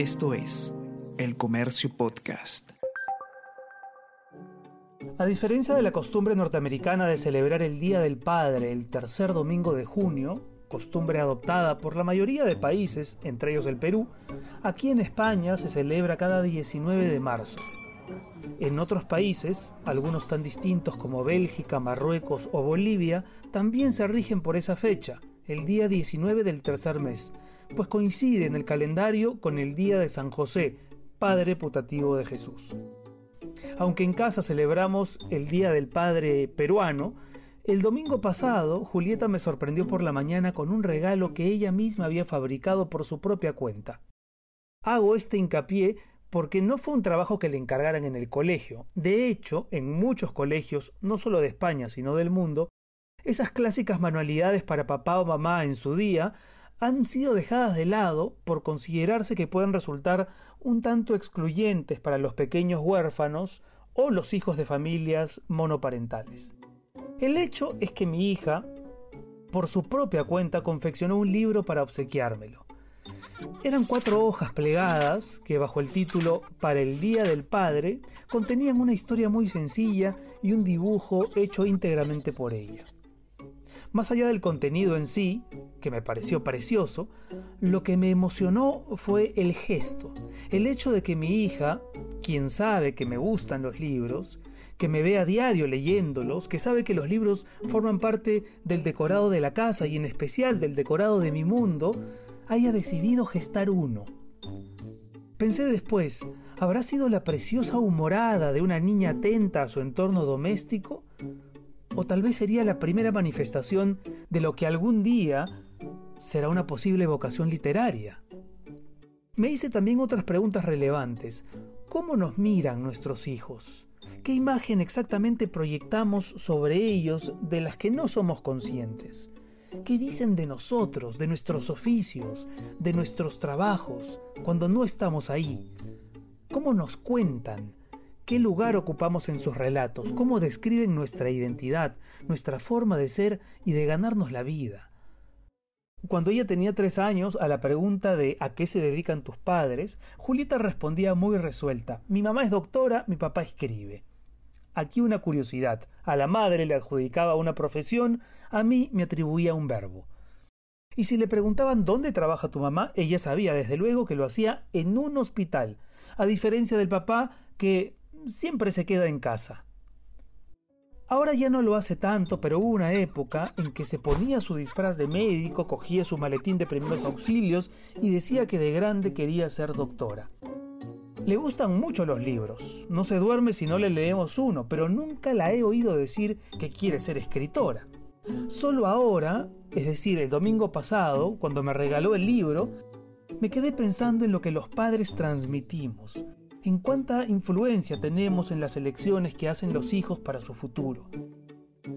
Esto es El Comercio Podcast. A diferencia de la costumbre norteamericana de celebrar el Día del Padre el tercer domingo de junio, costumbre adoptada por la mayoría de países, entre ellos el Perú, aquí en España se celebra cada 19 de marzo. En otros países, algunos tan distintos como Bélgica, Marruecos o Bolivia, también se rigen por esa fecha, el día 19 del tercer mes, pues coincide en el calendario con el día de San José, Padre putativo de Jesús. Aunque en casa celebramos el Día del Padre peruano, el domingo pasado Julieta me sorprendió por la mañana con un regalo que ella misma había fabricado por su propia cuenta. Hago este hincapié porque no fue un trabajo que le encargaran en el colegio. De hecho, en muchos colegios, no solo de España, sino del mundo, esas clásicas manualidades para papá o mamá en su día han sido dejadas de lado por considerarse que pueden resultar un tanto excluyentes para los pequeños huérfanos o los hijos de familias monoparentales. El hecho es que mi hija, por su propia cuenta, confeccionó un libro para obsequiármelo. Eran cuatro hojas plegadas que bajo el título Para el Día del Padre contenían una historia muy sencilla y un dibujo hecho íntegramente por ella. Más allá del contenido en sí, que me pareció precioso, lo que me emocionó fue el gesto, el hecho de que mi hija, quien sabe que me gustan los libros, que me ve a diario leyéndolos, que sabe que los libros forman parte del decorado de la casa y en especial del decorado de mi mundo, haya decidido gestar uno. Pensé después, ¿habrá sido la preciosa humorada de una niña atenta a su entorno doméstico? O tal vez sería la primera manifestación de lo que algún día será una posible vocación literaria. Me hice también otras preguntas relevantes. ¿Cómo nos miran nuestros hijos? ¿Qué imagen exactamente proyectamos sobre ellos de las que no somos conscientes? ¿Qué dicen de nosotros, de nuestros oficios, de nuestros trabajos, cuando no estamos ahí? ¿Cómo nos cuentan? Qué lugar ocupamos en sus relatos, cómo describen nuestra identidad, nuestra forma de ser y de ganarnos la vida. Cuando ella tenía tres años, a la pregunta de ¿a qué se dedican tus padres?, Julieta respondía muy resuelta, mi mamá es doctora, mi papá escribe. Aquí una curiosidad, a la madre le adjudicaba una profesión, a mí me atribuía un verbo. Y si le preguntaban dónde trabaja tu mamá, ella sabía desde luego que lo hacía en un hospital, a diferencia del papá que siempre se queda en casa. Ahora ya no lo hace tanto, pero hubo una época en que se ponía su disfraz de médico, cogía su maletín de primeros auxilios y decía que de grande quería ser doctora. Le gustan mucho los libros, no se duerme si no le leemos uno, pero nunca la he oído decir que quiere ser escritora. Solo ahora, es decir, el domingo pasado, cuando me regaló el libro, me quedé pensando en lo que los padres transmitimos, en cuánta influencia tenemos en las elecciones que hacen los hijos para su futuro.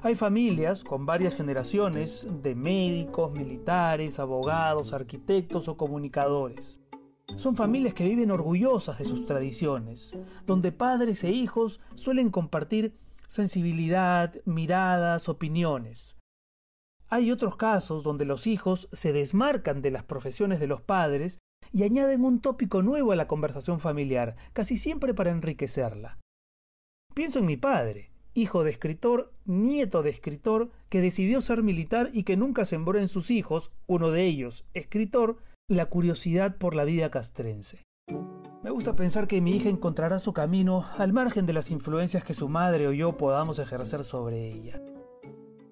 Hay familias con varias generaciones de médicos, militares, abogados, arquitectos o comunicadores. Son familias que viven orgullosas de sus tradiciones, donde padres e hijos suelen compartir sensibilidad, miradas, opiniones. Hay otros casos donde los hijos se desmarcan de las profesiones de los padres y añaden un tópico nuevo a la conversación familiar, casi siempre para enriquecerla. Pienso en mi padre, hijo de escritor, nieto de escritor, que decidió ser militar y que nunca sembró en sus hijos, uno de ellos, escritor, la curiosidad por la vida castrense. Me gusta pensar que mi hija encontrará su camino al margen de las influencias que su madre o yo podamos ejercer sobre ella.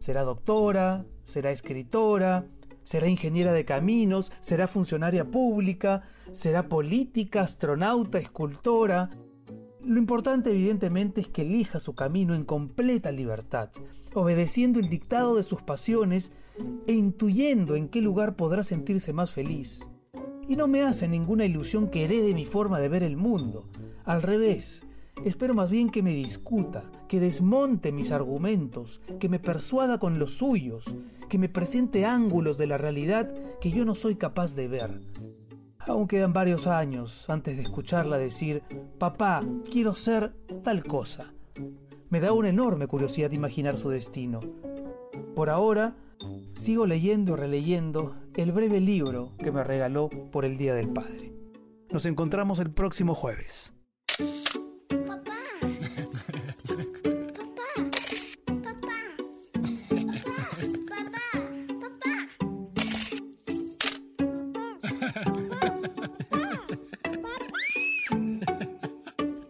Será doctora, será escritora, será ingeniera de caminos, será funcionaria pública, será política, astronauta, escultora. Lo importante evidentemente es que elija su camino en completa libertad, obedeciendo el dictado de sus pasiones e intuyendo en qué lugar podrá sentirse más feliz. Y no me hace ninguna ilusión que herede mi forma de ver el mundo. Al revés, Espero más bien que me discuta, que desmonte mis argumentos, que me persuada con los suyos, que me presente ángulos de la realidad que yo no soy capaz de ver. Aún quedan varios años antes de escucharla decir, papá, quiero ser tal cosa. Me da una enorme curiosidad imaginar su destino. Por ahora, sigo leyendo releyendo el breve libro que me regaló por el Día del Padre. Nos encontramos el próximo jueves.